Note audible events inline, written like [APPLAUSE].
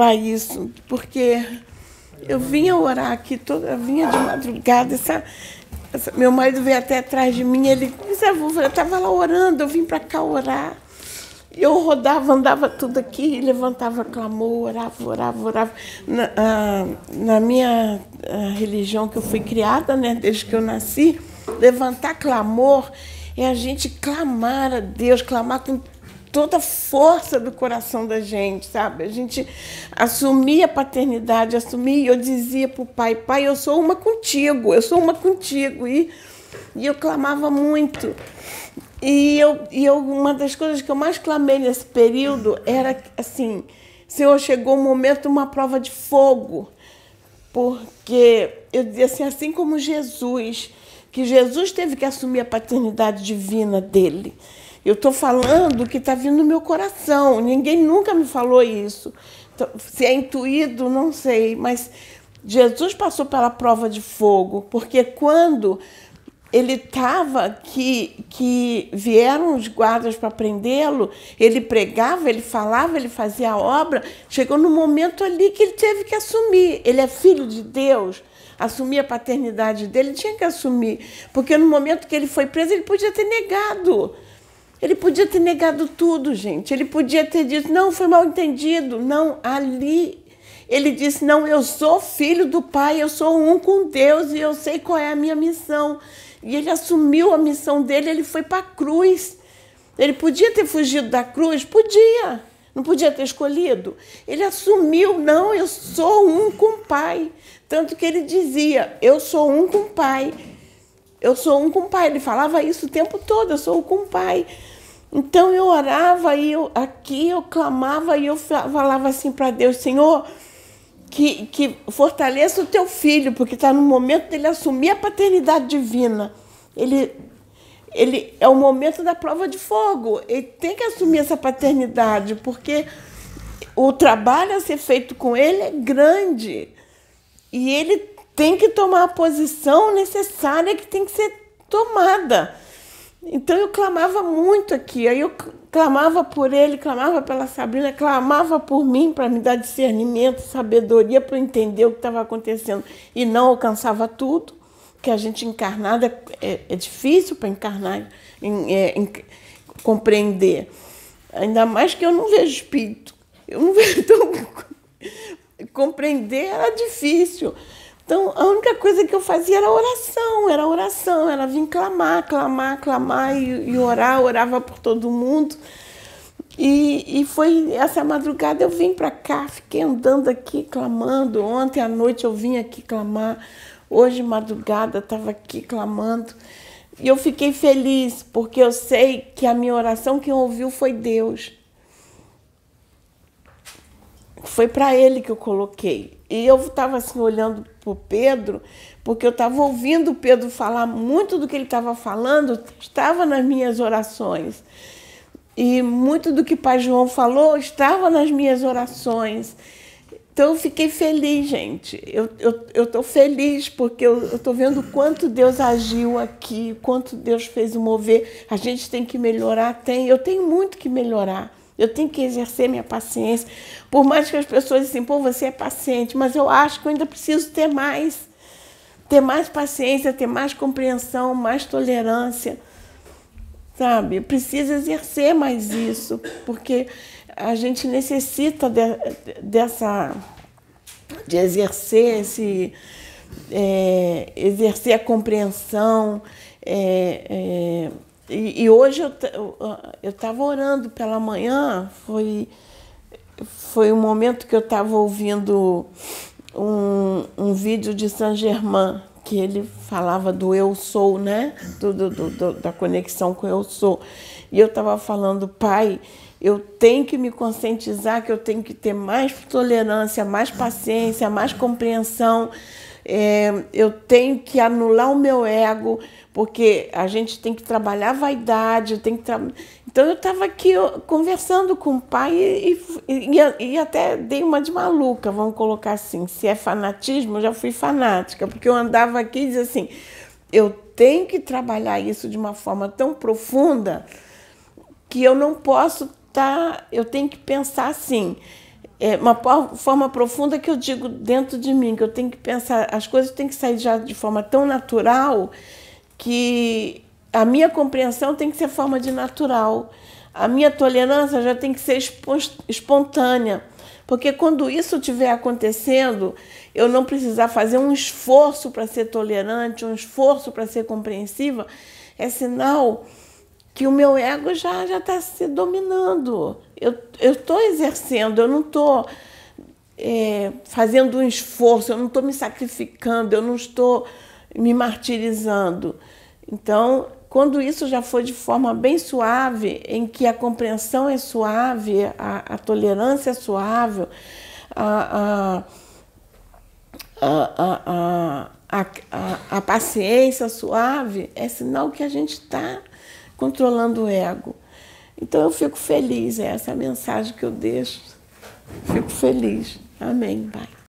falar isso, porque eu vinha orar aqui, toda, vinha de madrugada, essa, essa, meu marido veio até atrás de mim, ele disse, eu estava lá orando, eu vim para cá orar. Eu rodava, andava tudo aqui, levantava clamor, orava, orava, orava. Na, ah, na minha ah, religião que eu fui criada, né, desde que eu nasci, levantar clamor é a gente clamar a Deus, clamar com toda a força do coração da gente, sabe? A gente assumia a paternidade, assumia, eu dizia para o pai, pai, eu sou uma contigo, eu sou uma contigo. E, e eu clamava muito. E, eu, e eu, uma das coisas que eu mais clamei nesse período era assim, Senhor, chegou o momento de uma prova de fogo, porque eu dizia assim, assim como Jesus, que Jesus teve que assumir a paternidade divina dele. Eu estou falando que está vindo no meu coração. Ninguém nunca me falou isso. Então, se é intuído, não sei. Mas Jesus passou pela prova de fogo, porque quando ele estava que, que vieram os guardas para prendê-lo, ele pregava, ele falava, ele fazia a obra. Chegou no momento ali que ele teve que assumir. Ele é filho de Deus assumir a paternidade dele, tinha que assumir. Porque no momento que ele foi preso, ele podia ter negado. Ele podia ter negado tudo, gente. Ele podia ter dito, não, foi mal entendido. Não, ali ele disse, não, eu sou filho do Pai, eu sou um com Deus e eu sei qual é a minha missão. E ele assumiu a missão dele, ele foi para a cruz. Ele podia ter fugido da cruz? Podia. Não podia ter escolhido? Ele assumiu, não, eu sou um com o Pai. Tanto que ele dizia, eu sou um com o Pai. Eu sou um com o Pai. Ele falava isso o tempo todo, eu sou um com o Pai. Então eu orava e eu, aqui eu clamava e eu falava assim para Deus, Senhor, que, que fortaleça o teu filho, porque está no momento dele assumir a paternidade divina. Ele, ele é o momento da prova de fogo. Ele tem que assumir essa paternidade, porque o trabalho a ser feito com ele é grande. E ele tem que tomar a posição necessária que tem que ser tomada. Então eu clamava muito aqui, aí eu clamava por ele, clamava pela Sabrina, clamava por mim para me dar discernimento, sabedoria para entender o que estava acontecendo e não alcançava tudo, que a gente encarnada é, é difícil para encarnar, em, é, em, compreender. Ainda mais que eu não vejo espírito. Eu não [LAUGHS] vejo, então, compreender era difícil. Então, a única coisa que eu fazia era oração, era oração, era vir clamar, clamar, clamar e, e orar, orava por todo mundo. E, e foi essa madrugada eu vim para cá, fiquei andando aqui clamando. Ontem à noite eu vim aqui clamar, hoje madrugada estava aqui clamando. E eu fiquei feliz, porque eu sei que a minha oração quem ouviu foi Deus. Foi para ele que eu coloquei. E eu estava assim olhando o Pedro, porque eu estava ouvindo Pedro falar muito do que ele estava falando, estava nas minhas orações. E muito do que Pai João falou estava nas minhas orações. Então eu fiquei feliz, gente. Eu estou eu, feliz porque eu estou vendo quanto Deus agiu aqui, quanto Deus fez mover. A gente tem que melhorar, tem. Eu tenho muito que melhorar. Eu tenho que exercer minha paciência. Por mais que as pessoas dizem, pô, você é paciente, mas eu acho que eu ainda preciso ter mais. Ter mais paciência, ter mais compreensão, mais tolerância. Sabe? Eu preciso exercer mais isso, porque a gente necessita de, dessa. de exercer esse. É, exercer a compreensão. É, é, e, e hoje eu estava orando pela manhã, foi, foi um momento que eu estava ouvindo um, um vídeo de Saint Germain, que ele falava do eu sou, né? Do, do, do, da conexão com eu sou. E eu estava falando, pai, eu tenho que me conscientizar que eu tenho que ter mais tolerância, mais paciência, mais compreensão. É, eu tenho que anular o meu ego, porque a gente tem que trabalhar a vaidade, tem que tra... Então eu estava aqui conversando com o pai e, e, e, até dei uma de maluca, vamos colocar assim. Se é fanatismo, eu já fui fanática, porque eu andava aqui e dizia assim: eu tenho que trabalhar isso de uma forma tão profunda que eu não posso estar. Tá, eu tenho que pensar assim. É uma forma profunda que eu digo dentro de mim, que eu tenho que pensar, as coisas têm que sair já de forma tão natural que a minha compreensão tem que ser forma de natural. A minha tolerância já tem que ser espontânea. Porque quando isso estiver acontecendo, eu não precisar fazer um esforço para ser tolerante, um esforço para ser compreensiva, é sinal que o meu ego já está se dominando. Eu estou exercendo, eu não estou é, fazendo um esforço, eu não estou me sacrificando, eu não estou me martirizando. Então, quando isso já for de forma bem suave, em que a compreensão é suave, a, a tolerância é suave, a, a, a, paciência suave, é sinal que a gente está controlando o ego. Então eu fico feliz, é essa a mensagem que eu deixo. Fico feliz. Amém, Pai.